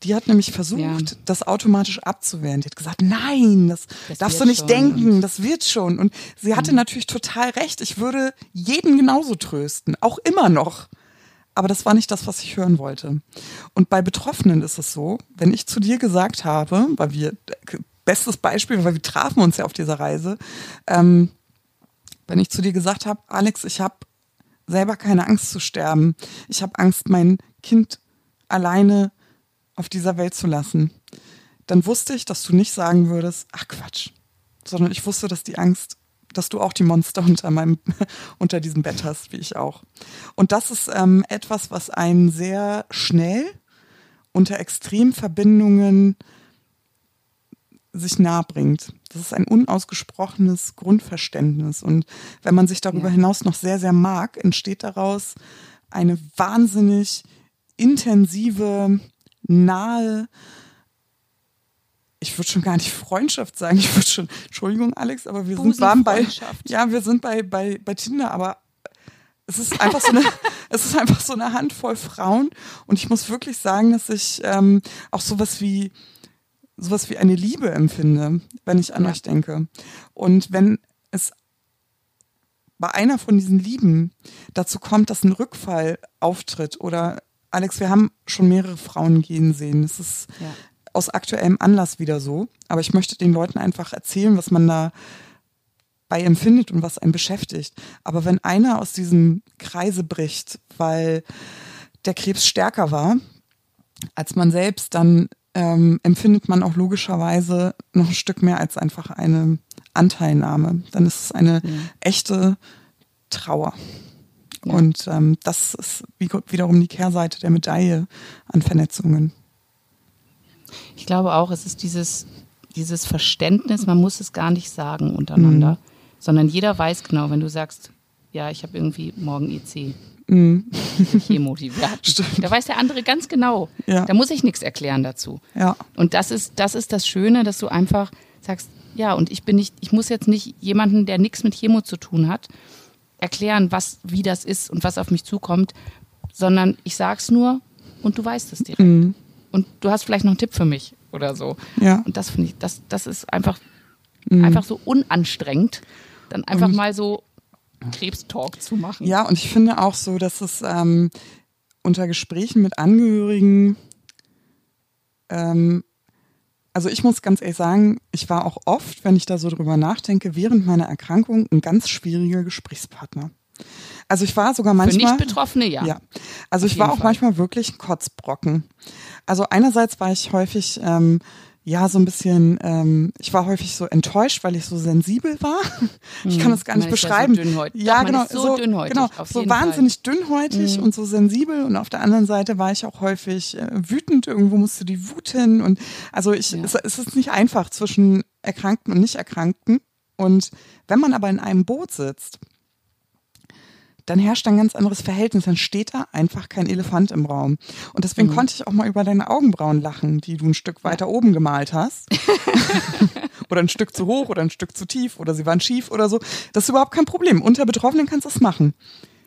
Die hat nämlich versucht, ja. das automatisch abzuwehren. Die hat gesagt, nein, das, das darfst du nicht denken, das wird schon. Und sie hatte mhm. natürlich total recht. Ich würde jeden genauso trösten, auch immer noch. Aber das war nicht das, was ich hören wollte. Und bei Betroffenen ist es so, wenn ich zu dir gesagt habe, weil wir bestes Beispiel, weil wir trafen uns ja auf dieser Reise. Ähm, wenn ich zu dir gesagt habe, Alex, ich habe selber keine Angst zu sterben. Ich habe Angst, mein Kind alleine auf dieser Welt zu lassen. Dann wusste ich, dass du nicht sagen würdest, ach Quatsch, sondern ich wusste, dass die Angst, dass du auch die Monster unter meinem, unter diesem Bett hast, wie ich auch. Und das ist ähm, etwas, was einen sehr schnell unter Extremverbindungen sich nahe bringt. Das ist ein unausgesprochenes Grundverständnis. Und wenn man sich darüber ja. hinaus noch sehr, sehr mag, entsteht daraus eine wahnsinnig intensive, nahe, ich würde schon gar nicht Freundschaft sagen, ich würde schon, Entschuldigung, Alex, aber wir sind warm bei, ja, wir sind bei, bei, bei Tinder, aber es ist einfach so eine, es ist einfach so eine Handvoll Frauen und ich muss wirklich sagen, dass ich ähm, auch sowas wie sowas wie eine Liebe empfinde, wenn ich an ja. euch denke. Und wenn es bei einer von diesen Lieben dazu kommt, dass ein Rückfall auftritt oder Alex, wir haben schon mehrere Frauen gehen sehen. Das ist ja. aus aktuellem Anlass wieder so. Aber ich möchte den Leuten einfach erzählen, was man da bei empfindet und was einen beschäftigt. Aber wenn einer aus diesem Kreise bricht, weil der Krebs stärker war als man selbst, dann ähm, empfindet man auch logischerweise noch ein Stück mehr als einfach eine Anteilnahme. Dann ist es eine ja. echte Trauer. Ja. Und ähm, das ist wiederum die Kehrseite der Medaille an Vernetzungen. Ich glaube auch, es ist dieses, dieses Verständnis, man muss es gar nicht sagen untereinander, mhm. sondern jeder weiß genau, wenn du sagst, ja, ich habe irgendwie morgen EC. Mhm. Chemo, die wir hatten. Da weiß der andere ganz genau. Ja. Da muss ich nichts erklären dazu. Ja. Und das ist, das ist das Schöne, dass du einfach sagst, ja, und ich bin nicht, ich muss jetzt nicht jemanden, der nichts mit Chemo zu tun hat, erklären, was, wie das ist und was auf mich zukommt, sondern ich sag's nur und du weißt es direkt. Mhm. Und du hast vielleicht noch einen Tipp für mich oder so. Ja. Und das finde ich, das, das ist einfach, mhm. einfach so unanstrengend. Dann einfach und mal so Krebstalk zu machen. Ja, und ich finde auch so, dass es ähm, unter Gesprächen mit Angehörigen, ähm, also ich muss ganz ehrlich sagen, ich war auch oft, wenn ich da so drüber nachdenke, während meiner Erkrankung ein ganz schwieriger Gesprächspartner. Also ich war sogar manchmal. Für Nicht-Betroffene, ja. Ja. Also Auf ich war auch Fall. manchmal wirklich ein Kotzbrocken. Also einerseits war ich häufig ähm, ja, so ein bisschen, ähm, ich war häufig so enttäuscht, weil ich so sensibel war. Ich kann hm, das gar nicht beschreiben. Ja, so dünnhäutig. ja genau, so, so dünnhäutig, genau, so wahnsinnig Fall. dünnhäutig mhm. und so sensibel und auf der anderen Seite war ich auch häufig äh, wütend, irgendwo musste die Wut hin und also ich, ja. es, es ist nicht einfach zwischen Erkrankten und Nicht-Erkrankten und wenn man aber in einem Boot sitzt, dann herrscht ein ganz anderes Verhältnis. Dann steht da einfach kein Elefant im Raum. Und deswegen mhm. konnte ich auch mal über deine Augenbrauen lachen, die du ein Stück weiter oben gemalt hast. oder ein Stück zu hoch oder ein Stück zu tief oder sie waren schief oder so. Das ist überhaupt kein Problem. Unter Betroffenen kannst du das machen.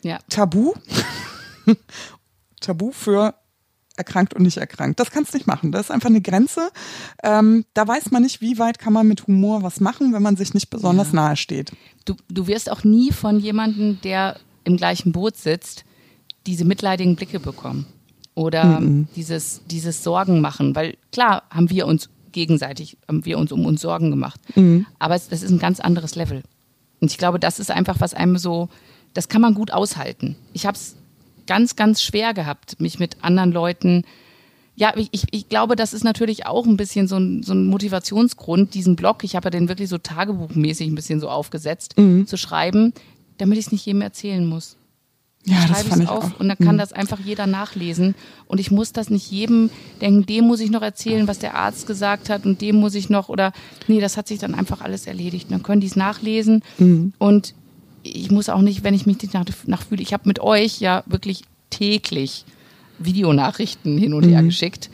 Ja. Tabu. Tabu für erkrankt und nicht erkrankt. Das kannst du nicht machen. Das ist einfach eine Grenze. Ähm, da weiß man nicht, wie weit kann man mit Humor was machen, wenn man sich nicht besonders ja. nahe steht. Du, du wirst auch nie von jemandem, der im gleichen Boot sitzt, diese mitleidigen Blicke bekommen oder mhm. dieses, dieses Sorgen machen, weil klar haben wir uns gegenseitig, haben wir uns um uns Sorgen gemacht, mhm. aber es, das ist ein ganz anderes Level. Und ich glaube, das ist einfach, was einem so, das kann man gut aushalten. Ich habe es ganz, ganz schwer gehabt, mich mit anderen Leuten ja, ich, ich glaube, das ist natürlich auch ein bisschen so ein, so ein Motivationsgrund, diesen Blog, ich habe ja den wirklich so tagebuchmäßig ein bisschen so aufgesetzt, mhm. zu schreiben, damit ich es nicht jedem erzählen muss. Ja, das fand ich auf auch. und dann kann mhm. das einfach jeder nachlesen und ich muss das nicht jedem denken, dem muss ich noch erzählen, was der Arzt gesagt hat und dem muss ich noch oder nee, das hat sich dann einfach alles erledigt. Und dann können die es nachlesen mhm. und ich muss auch nicht, wenn ich mich nicht nach, nachfühle, ich habe mit euch ja wirklich täglich Videonachrichten hin und her mhm. geschickt.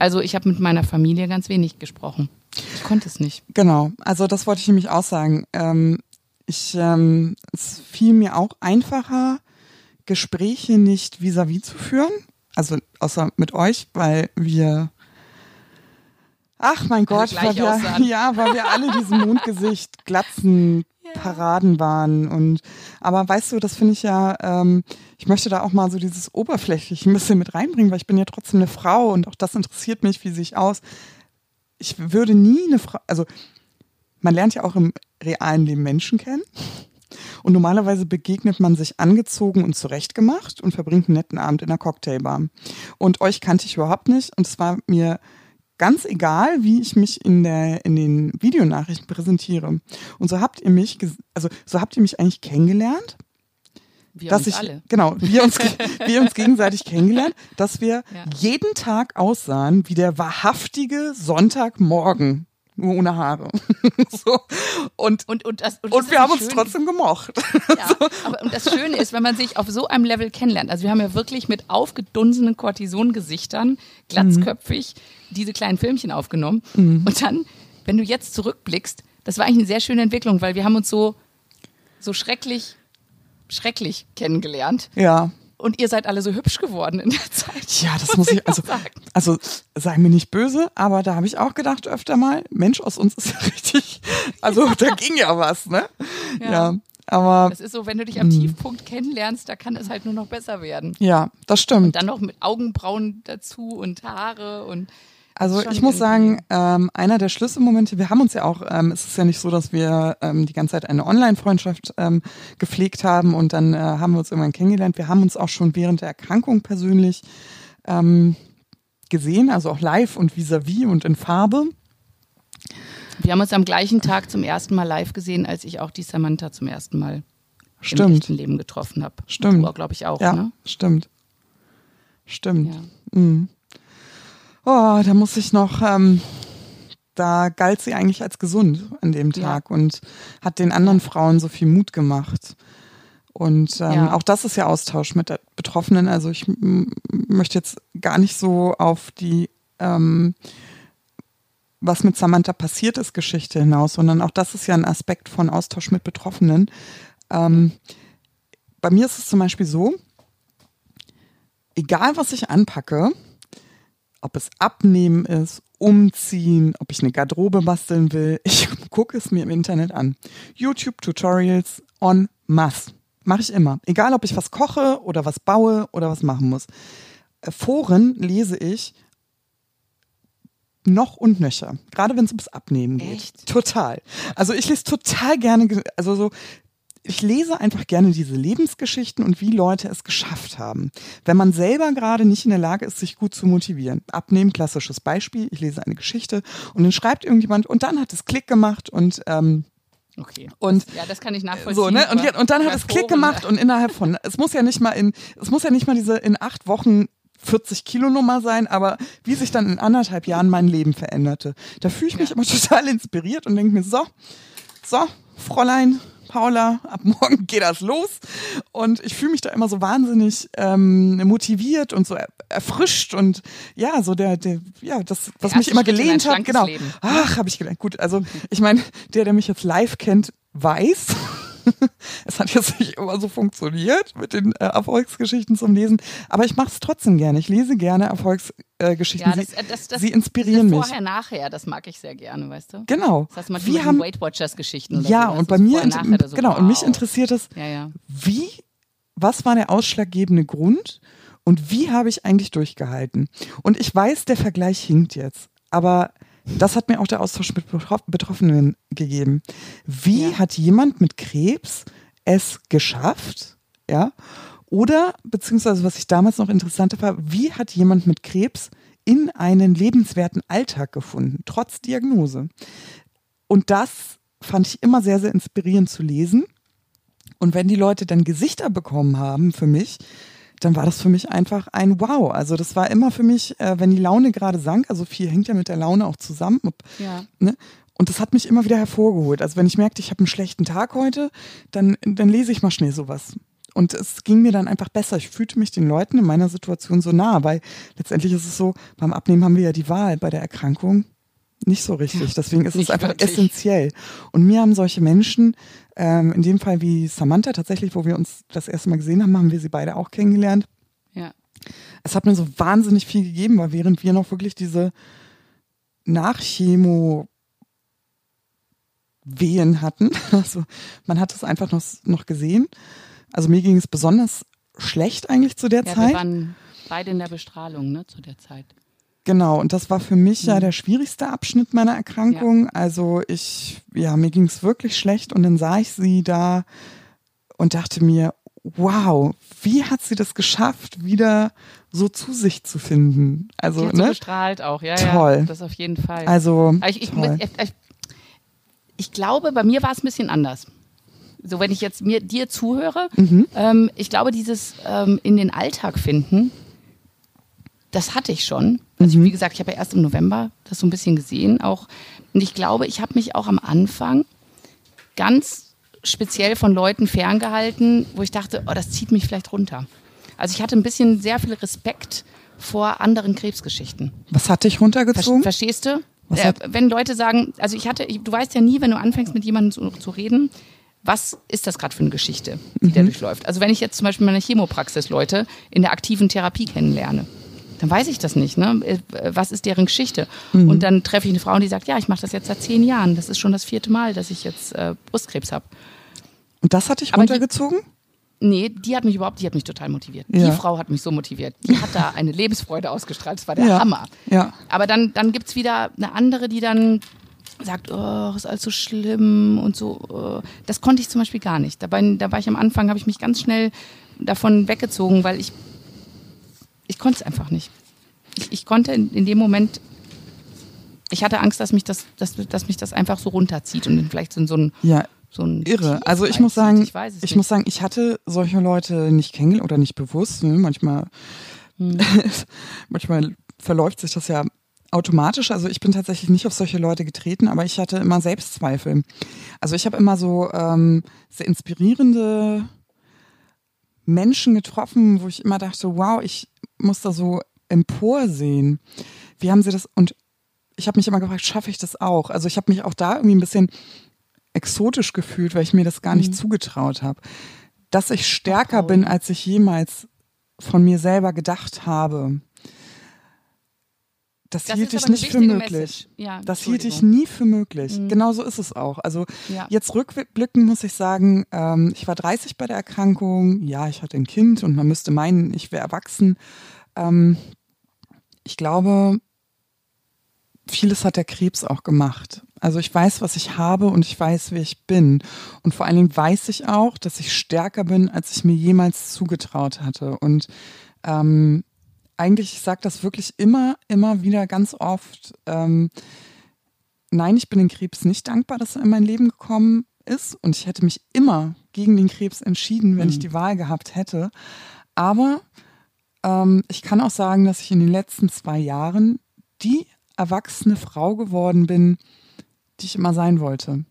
Also ich habe mit meiner Familie ganz wenig gesprochen. Ich konnte es nicht. Genau, also das wollte ich nämlich auch sagen. Ähm, ich, ähm, es fiel mir auch einfacher, Gespräche nicht vis-à-vis -vis zu führen. Also außer mit euch, weil wir Ach mein Gott, weil wir, ja, weil wir alle diesem Mondgesicht, Glatzen, Paraden waren. Und aber weißt du, das finde ich ja, ähm, ich möchte da auch mal so dieses Oberflächliche ein bisschen mit reinbringen, weil ich bin ja trotzdem eine Frau und auch das interessiert mich, wie sehe ich aus. Ich würde nie eine Frau, also man lernt ja auch im realen Leben Menschen kennen. Und normalerweise begegnet man sich angezogen und zurechtgemacht und verbringt einen netten Abend in einer Cocktailbar. Und euch kannte ich überhaupt nicht und es war mir ganz egal, wie ich mich in der in den Videonachrichten präsentiere. Und so habt ihr mich, also so habt ihr mich eigentlich kennengelernt. Wir dass ich alle. genau wir uns wir uns gegenseitig kennengelernt, dass wir ja. jeden Tag aussahen wie der wahrhaftige Sonntagmorgen nur ohne Haare. so. Und, und, und, das, und, und wir haben uns trotzdem gemocht. Ja, so. aber und das Schöne ist, wenn man sich auf so einem Level kennenlernt, also wir haben ja wirklich mit aufgedunsenen Cortison-Gesichtern, glatzköpfig, mhm. diese kleinen Filmchen aufgenommen. Mhm. Und dann, wenn du jetzt zurückblickst, das war eigentlich eine sehr schöne Entwicklung, weil wir haben uns so, so schrecklich, schrecklich kennengelernt. Ja und ihr seid alle so hübsch geworden in der Zeit. Ja, das muss ich, also, also sei mir nicht böse, aber da habe ich auch gedacht öfter mal, Mensch, aus uns ist ja richtig, also da ging ja was, ne? Ja. ja. Aber das ist so, wenn du dich am mh. Tiefpunkt kennenlernst, da kann es halt nur noch besser werden. Ja, das stimmt. Und dann noch mit Augenbrauen dazu und Haare und also ich muss sagen, ähm, einer der Schlüsselmomente, wir haben uns ja auch, ähm, es ist ja nicht so, dass wir ähm, die ganze Zeit eine Online-Freundschaft ähm, gepflegt haben und dann äh, haben wir uns irgendwann kennengelernt. Wir haben uns auch schon während der Erkrankung persönlich ähm, gesehen, also auch live und vis-à-vis -vis und in Farbe. Wir haben uns am gleichen Tag zum ersten Mal live gesehen, als ich auch die Samantha zum ersten Mal stimmt. im echten Leben getroffen habe. Stimmt. glaube ich auch. Ja, ne? stimmt. Stimmt. Ja. Mhm. Oh, da muss ich noch, ähm, da galt sie eigentlich als gesund an dem Tag ja. und hat den anderen Frauen so viel Mut gemacht. Und ähm, ja. auch das ist ja Austausch mit der Betroffenen. Also ich möchte jetzt gar nicht so auf die, ähm, was mit Samantha passiert ist, Geschichte hinaus, sondern auch das ist ja ein Aspekt von Austausch mit Betroffenen. Ähm, bei mir ist es zum Beispiel so, egal was ich anpacke, ob es abnehmen ist, umziehen, ob ich eine Garderobe basteln will. Ich gucke es mir im Internet an. YouTube-Tutorials on masse. Mache ich immer. Egal, ob ich was koche oder was baue oder was machen muss. Äh, Foren lese ich noch und nöcher. Gerade wenn es ums Abnehmen geht. Echt? Total. Also ich lese total gerne, also so ich lese einfach gerne diese Lebensgeschichten und wie Leute es geschafft haben. Wenn man selber gerade nicht in der Lage ist, sich gut zu motivieren. Abnehmen, klassisches Beispiel. Ich lese eine Geschichte und dann schreibt irgendjemand und dann hat es Klick gemacht und ähm, Okay. Und ja, das kann ich nachvollziehen. So, ne? Und, und dann hat es Klick gemacht und innerhalb von, es muss ja nicht mal in, es muss ja nicht mal diese in acht Wochen 40 Kilo Nummer sein, aber wie sich dann in anderthalb Jahren mein Leben veränderte. Da fühle ich mich ja. immer total inspiriert und denke mir, so, so, Fräulein, Paula, ab morgen geht das los. Und ich fühle mich da immer so wahnsinnig ähm, motiviert und so erfrischt und ja, so der, der ja, das, was mich immer gelehnt hat. Genau. Leben. Ach, habe ich gelernt. Gut, also ich meine, der, der mich jetzt live kennt, weiß. es hat jetzt nicht immer so funktioniert mit den äh, Erfolgsgeschichten zum Lesen, aber ich mache es trotzdem gerne. Ich lese gerne Erfolgsgeschichten. Ja, das, sie, das, das, sie inspirieren mich. Vorher, nachher, das mag ich sehr gerne, weißt du? Genau. Das heißt manchmal Wir haben Weight Watchers Geschichten. ja, so, und bei mir, so, genau, wow. und mich interessiert es, ja, ja. wie was war der ausschlaggebende Grund und wie habe ich eigentlich durchgehalten? Und ich weiß, der Vergleich hinkt jetzt, aber das hat mir auch der Austausch mit Betroffenen gegeben. Wie ja. hat jemand mit Krebs es geschafft? Ja. Oder, beziehungsweise was ich damals noch interessanter war, wie hat jemand mit Krebs in einen lebenswerten Alltag gefunden, trotz Diagnose? Und das fand ich immer sehr, sehr inspirierend zu lesen. Und wenn die Leute dann Gesichter bekommen haben für mich, dann war das für mich einfach ein Wow. Also das war immer für mich, äh, wenn die Laune gerade sank, also viel hängt ja mit der Laune auch zusammen. Ja. Ne? Und das hat mich immer wieder hervorgeholt. Also wenn ich merkte, ich habe einen schlechten Tag heute, dann, dann lese ich mal schnell sowas. Und es ging mir dann einfach besser. Ich fühlte mich den Leuten in meiner Situation so nah, weil letztendlich ist es so, beim Abnehmen haben wir ja die Wahl, bei der Erkrankung nicht so richtig. Deswegen ist es einfach wirklich. essentiell. Und mir haben solche Menschen, ähm, in dem Fall wie Samantha tatsächlich, wo wir uns das erste Mal gesehen haben, haben wir sie beide auch kennengelernt. Ja. Es hat mir so wahnsinnig viel gegeben, weil während wir noch wirklich diese Nachchemo Wehen hatten, also man hat es einfach noch, noch gesehen. Also mir ging es besonders schlecht eigentlich zu der ja, Zeit. Wir waren beide in der Bestrahlung, ne, zu der Zeit. Genau, und das war für mich mhm. ja der schwierigste Abschnitt meiner Erkrankung. Ja. Also ich, ja, mir ging es wirklich schlecht und dann sah ich sie da und dachte mir, wow, wie hat sie das geschafft, wieder so zu sich zu finden? Also, die hat ne? So bestrahlt auch, ja, toll. Ja, das auf jeden Fall. Also, ich, ich, ich, ich, glaube, bei mir war es ein bisschen anders. So, wenn ich jetzt mir dir zuhöre, mhm. ähm, ich glaube, dieses ähm, in den Alltag finden, das hatte ich schon. Also mhm. wie gesagt, ich habe ja erst im November das so ein bisschen gesehen auch. Und ich glaube, ich habe mich auch am Anfang ganz speziell von Leuten ferngehalten, wo ich dachte, oh, das zieht mich vielleicht runter. Also ich hatte ein bisschen sehr viel Respekt vor anderen Krebsgeschichten. Was hat dich runtergezogen? verstehst du? Äh, wenn Leute sagen, also ich hatte, du weißt ja nie, wenn du anfängst mit jemandem zu, zu reden, was ist das gerade für eine Geschichte, die mhm. der durchläuft? Also wenn ich jetzt zum Beispiel meine Chemopraxis Leute in der aktiven Therapie kennenlerne, dann weiß ich das nicht. Ne? Äh, was ist deren Geschichte? Mhm. Und dann treffe ich eine Frau, die sagt, ja, ich mache das jetzt seit zehn Jahren. Das ist schon das vierte Mal, dass ich jetzt äh, Brustkrebs habe. Und das hat dich runtergezogen? Die, nee, die hat mich überhaupt, die hat mich total motiviert. Ja. Die Frau hat mich so motiviert. Die hat da eine Lebensfreude ausgestrahlt. Das war der ja. Hammer. Ja. Aber dann, dann gibt es wieder eine andere, die dann sagt, oh, ist alles so schlimm und so. Oh. Das konnte ich zum Beispiel gar nicht. Dabei, da war ich am Anfang, habe ich mich ganz schnell davon weggezogen, weil ich ich konnte es einfach nicht. Ich, ich konnte in, in, dem Moment, ich hatte Angst, dass mich das, dass, dass mich das einfach so runterzieht und vielleicht so ein, ja. so ein Irre. Also ich muss sagen, ich, ich muss sagen, ich hatte solche Leute nicht kennengelernt oder nicht bewusst. Ne? Manchmal, hm. manchmal verläuft sich das ja automatisch. Also ich bin tatsächlich nicht auf solche Leute getreten, aber ich hatte immer Selbstzweifel. Also ich habe immer so ähm, sehr inspirierende Menschen getroffen, wo ich immer dachte, wow, ich muss da so emporsehen. Wie haben sie das? Und ich habe mich immer gefragt, schaffe ich das auch? Also ich habe mich auch da irgendwie ein bisschen exotisch gefühlt, weil ich mir das gar nicht mhm. zugetraut habe. Dass ich stärker bin, als ich jemals von mir selber gedacht habe. Das, das hielt ich nicht für möglich. Ja, das hielt ich nie für möglich. Mhm. Genau so ist es auch. Also ja. jetzt rückblickend muss ich sagen, ähm, ich war 30 bei der Erkrankung. Ja, ich hatte ein Kind und man müsste meinen, ich wäre erwachsen. Ähm, ich glaube, vieles hat der Krebs auch gemacht. Also ich weiß, was ich habe und ich weiß, wer ich bin. Und vor allen Dingen weiß ich auch, dass ich stärker bin, als ich mir jemals zugetraut hatte. Und ähm, eigentlich, ich sage das wirklich immer, immer wieder ganz oft. Ähm, nein, ich bin den Krebs nicht dankbar, dass er in mein Leben gekommen ist. Und ich hätte mich immer gegen den Krebs entschieden, wenn mhm. ich die Wahl gehabt hätte. Aber ähm, ich kann auch sagen, dass ich in den letzten zwei Jahren die erwachsene Frau geworden bin, die ich immer sein wollte.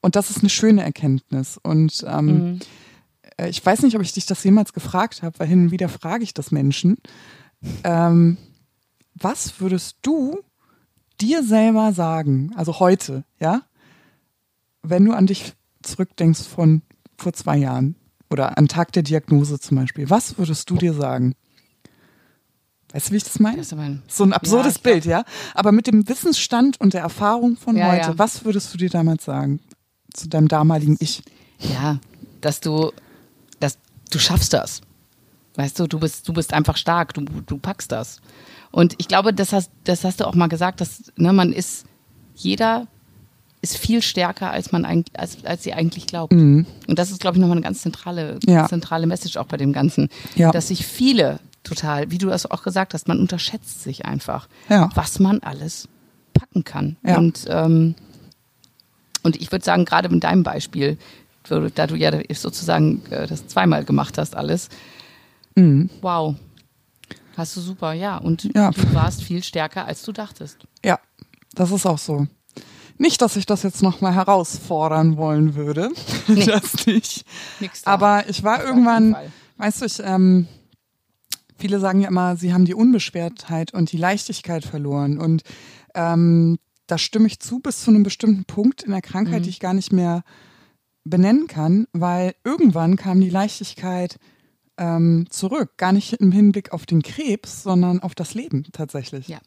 Und das ist eine schöne Erkenntnis. Und ähm, mhm. Äh, ich weiß nicht, ob ich dich das jemals gefragt habe, weil hin und wieder frage ich das Menschen. Ähm, was würdest du dir selber sagen, also heute, ja, wenn du an dich zurückdenkst von vor zwei Jahren oder an Tag der Diagnose zum Beispiel, was würdest du dir sagen? Weißt du, wie ich das meine? Das mein, so ein absurdes ja, Bild, ja? Aber mit dem Wissensstand und der Erfahrung von ja, heute, ja. was würdest du dir damals sagen zu deinem damaligen Ich? Ja, dass du du schaffst das. Weißt du, du bist, du bist einfach stark, du, du packst das. Und ich glaube, das hast, das hast du auch mal gesagt, dass ne, man ist, jeder ist viel stärker, als man eigentlich, als, als sie eigentlich glaubt. Mhm. Und das ist, glaube ich, nochmal eine ganz zentrale, ja. zentrale Message auch bei dem Ganzen. Ja. Dass sich viele total, wie du das auch gesagt hast, man unterschätzt sich einfach, ja. was man alles packen kann. Und, ähm, und ich würde sagen, gerade mit deinem Beispiel, da du ja sozusagen äh, das zweimal gemacht hast, alles, mhm. wow, Hast du super, ja. Und ja. du warst viel stärker, als du dachtest. Ja, das ist auch so. Nicht, dass ich das jetzt nochmal herausfordern wollen würde. Nee. das nicht. Nix da. Aber ich war Auf irgendwann, weißt du, ich, ähm, viele sagen ja immer, sie haben die Unbeschwertheit und die Leichtigkeit verloren. Und ähm, da stimme ich zu bis zu einem bestimmten Punkt in der Krankheit, mhm. die ich gar nicht mehr benennen kann, weil irgendwann kam die Leichtigkeit ähm, zurück. Gar nicht im Hinblick auf den Krebs, sondern auf das Leben tatsächlich. Ja.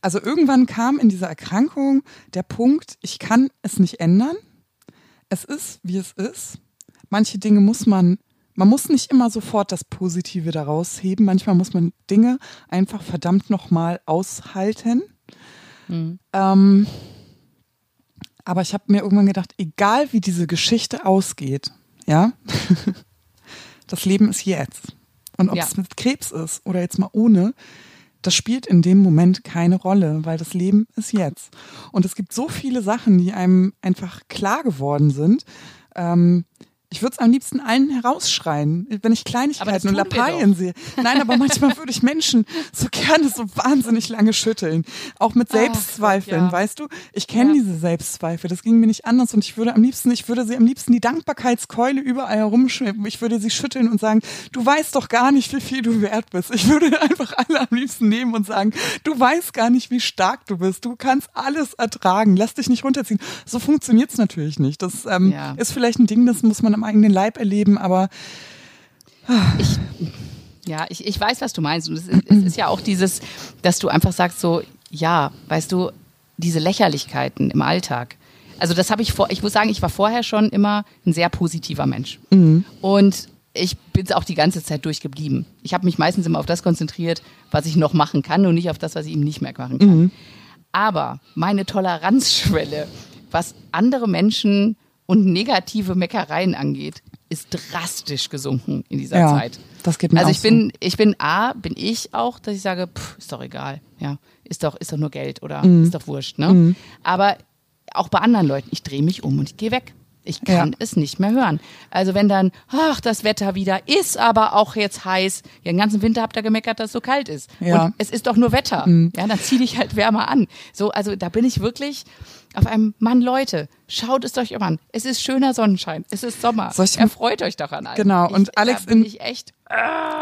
Also irgendwann kam in dieser Erkrankung der Punkt, ich kann es nicht ändern. Es ist, wie es ist. Manche Dinge muss man, man muss nicht immer sofort das Positive daraus heben. Manchmal muss man Dinge einfach verdammt nochmal aushalten. Mhm. Ähm, aber ich habe mir irgendwann gedacht, egal wie diese Geschichte ausgeht, ja, das Leben ist jetzt. Und ob ja. es mit Krebs ist oder jetzt mal ohne, das spielt in dem Moment keine Rolle, weil das Leben ist jetzt. Und es gibt so viele Sachen, die einem einfach klar geworden sind. Ähm, ich würde es am liebsten allen herausschreien, wenn ich Kleinigkeiten und Lappalien sehe. Nein, aber manchmal würde ich Menschen so gerne so wahnsinnig lange schütteln. Auch mit Selbstzweifeln, Ach, ja. weißt du? Ich kenne ja. diese Selbstzweifel, das ging mir nicht anders und ich würde am liebsten, ich würde sie am liebsten die Dankbarkeitskeule überall herumschwimmen. Ich würde sie schütteln und sagen, du weißt doch gar nicht, wie viel du wert bist. Ich würde einfach alle am liebsten nehmen und sagen, du weißt gar nicht, wie stark du bist. Du kannst alles ertragen. Lass dich nicht runterziehen. So funktioniert es natürlich nicht. Das ähm, ja. ist vielleicht ein Ding, das muss man am eigenen Leib erleben, aber. Ich, ja, ich, ich weiß, was du meinst. Und es ist, es ist ja auch dieses, dass du einfach sagst, so, ja, weißt du, diese Lächerlichkeiten im Alltag. Also das habe ich vor, ich muss sagen, ich war vorher schon immer ein sehr positiver Mensch. Mhm. Und ich bin es auch die ganze Zeit durchgeblieben. Ich habe mich meistens immer auf das konzentriert, was ich noch machen kann und nicht auf das, was ich eben nicht mehr machen kann. Mhm. Aber meine Toleranzschwelle, was andere Menschen und negative Meckereien angeht, ist drastisch gesunken in dieser ja, Zeit. Das geht mir Also ich bin, ich bin A, bin ich auch, dass ich sage, pff, ist doch egal, ja, ist doch, ist doch nur Geld oder mhm. ist doch wurscht, ne? Mhm. Aber auch bei anderen Leuten, ich drehe mich um und ich gehe weg. Ich kann ja. es nicht mehr hören. Also wenn dann, ach, das Wetter wieder ist aber auch jetzt heiß. Ja, den ganzen Winter habt ihr gemeckert, dass es so kalt ist. Ja. Und es ist doch nur Wetter. Mhm. Ja, dann zieh dich halt wärmer an. So, also da bin ich wirklich auf einem Mann, Leute, schaut es euch immer an. Es ist schöner Sonnenschein. Es ist Sommer. Erfreut euch doch an allem. Genau. Und ich, Alex, in, ich echt,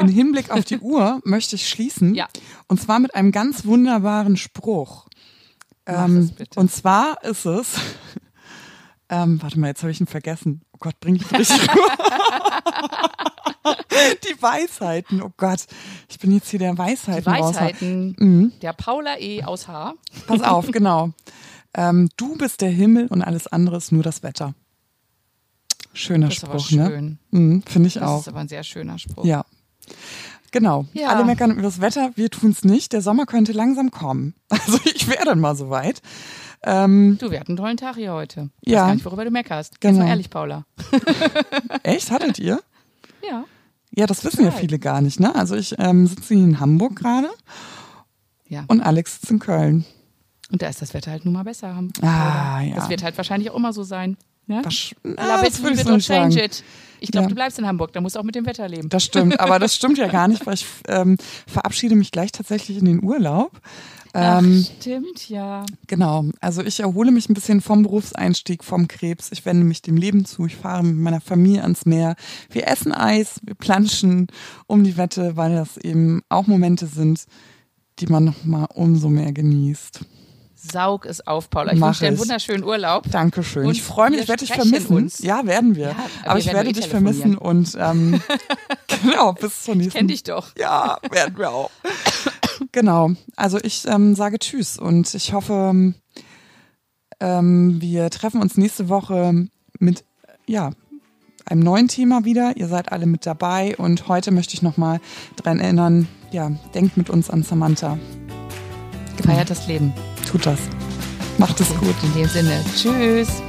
in Hinblick auf die Uhr möchte ich schließen. Ja. Und zwar mit einem ganz wunderbaren Spruch. Ähm, und zwar ist es, ähm, warte mal, jetzt habe ich ihn vergessen. Oh Gott, bring ich richtig Die Weisheiten, oh Gott. Ich bin jetzt hier der Weisheiten. Die Weisheiten mhm. der Paula E. aus H. Pass auf, genau. Ähm, du bist der Himmel und alles andere ist nur das Wetter. Schöner das Spruch, ne? schön. ne? Mhm, Finde ich das auch. Das ist aber ein sehr schöner Spruch. Ja. Genau. Ja. Alle meckern über das Wetter, wir tun es nicht. Der Sommer könnte langsam kommen. Also ich wäre dann mal soweit. Ähm, du, wir hatten einen tollen Tag hier heute. Ich ja. weiß gar nicht, worüber du meckerst. Genau. Jetzt mal ehrlich, Paula. Echt? Hattet ihr? Ja. Ja, das wissen ja viele gar nicht, ne? Also ich ähm, sitze hier in Hamburg gerade. Ja. Und Alex sitzt in Köln. Und da ist das Wetter halt nun mal besser. Ah, ja. Das wird halt wahrscheinlich auch immer so sein. Ja? Das, ah, das würde ich nicht change sagen. it. Ich glaube, ja. du bleibst in Hamburg, da musst du auch mit dem Wetter leben. Das stimmt, aber das stimmt ja gar nicht, weil ich ähm, verabschiede mich gleich tatsächlich in den Urlaub. Ähm, Ach, stimmt, ja. Genau. Also ich erhole mich ein bisschen vom Berufseinstieg, vom Krebs. Ich wende mich dem Leben zu. Ich fahre mit meiner Familie ans Meer. Wir essen Eis, wir planschen um die Wette, weil das eben auch Momente sind, die man noch mal umso mehr genießt. Saug es auf, Paula. Ich wünsche dir einen wunderschönen Urlaub. Dankeschön. Und ich freue mich, ich werde dich vermissen. Uns. Ja, werden wir. Ja, aber, aber ich werde eh dich vermissen und ähm, genau, bis zur nächsten. Ich kenn dich doch. Ja, werden wir auch. genau. Also ich ähm, sage Tschüss und ich hoffe, ähm, wir treffen uns nächste Woche mit ja einem neuen Thema wieder. Ihr seid alle mit dabei und heute möchte ich nochmal dran erinnern, ja, denkt mit uns an Samantha. Feiert das Leben. Tut das. Macht es gut. In dem Sinne. Tschüss.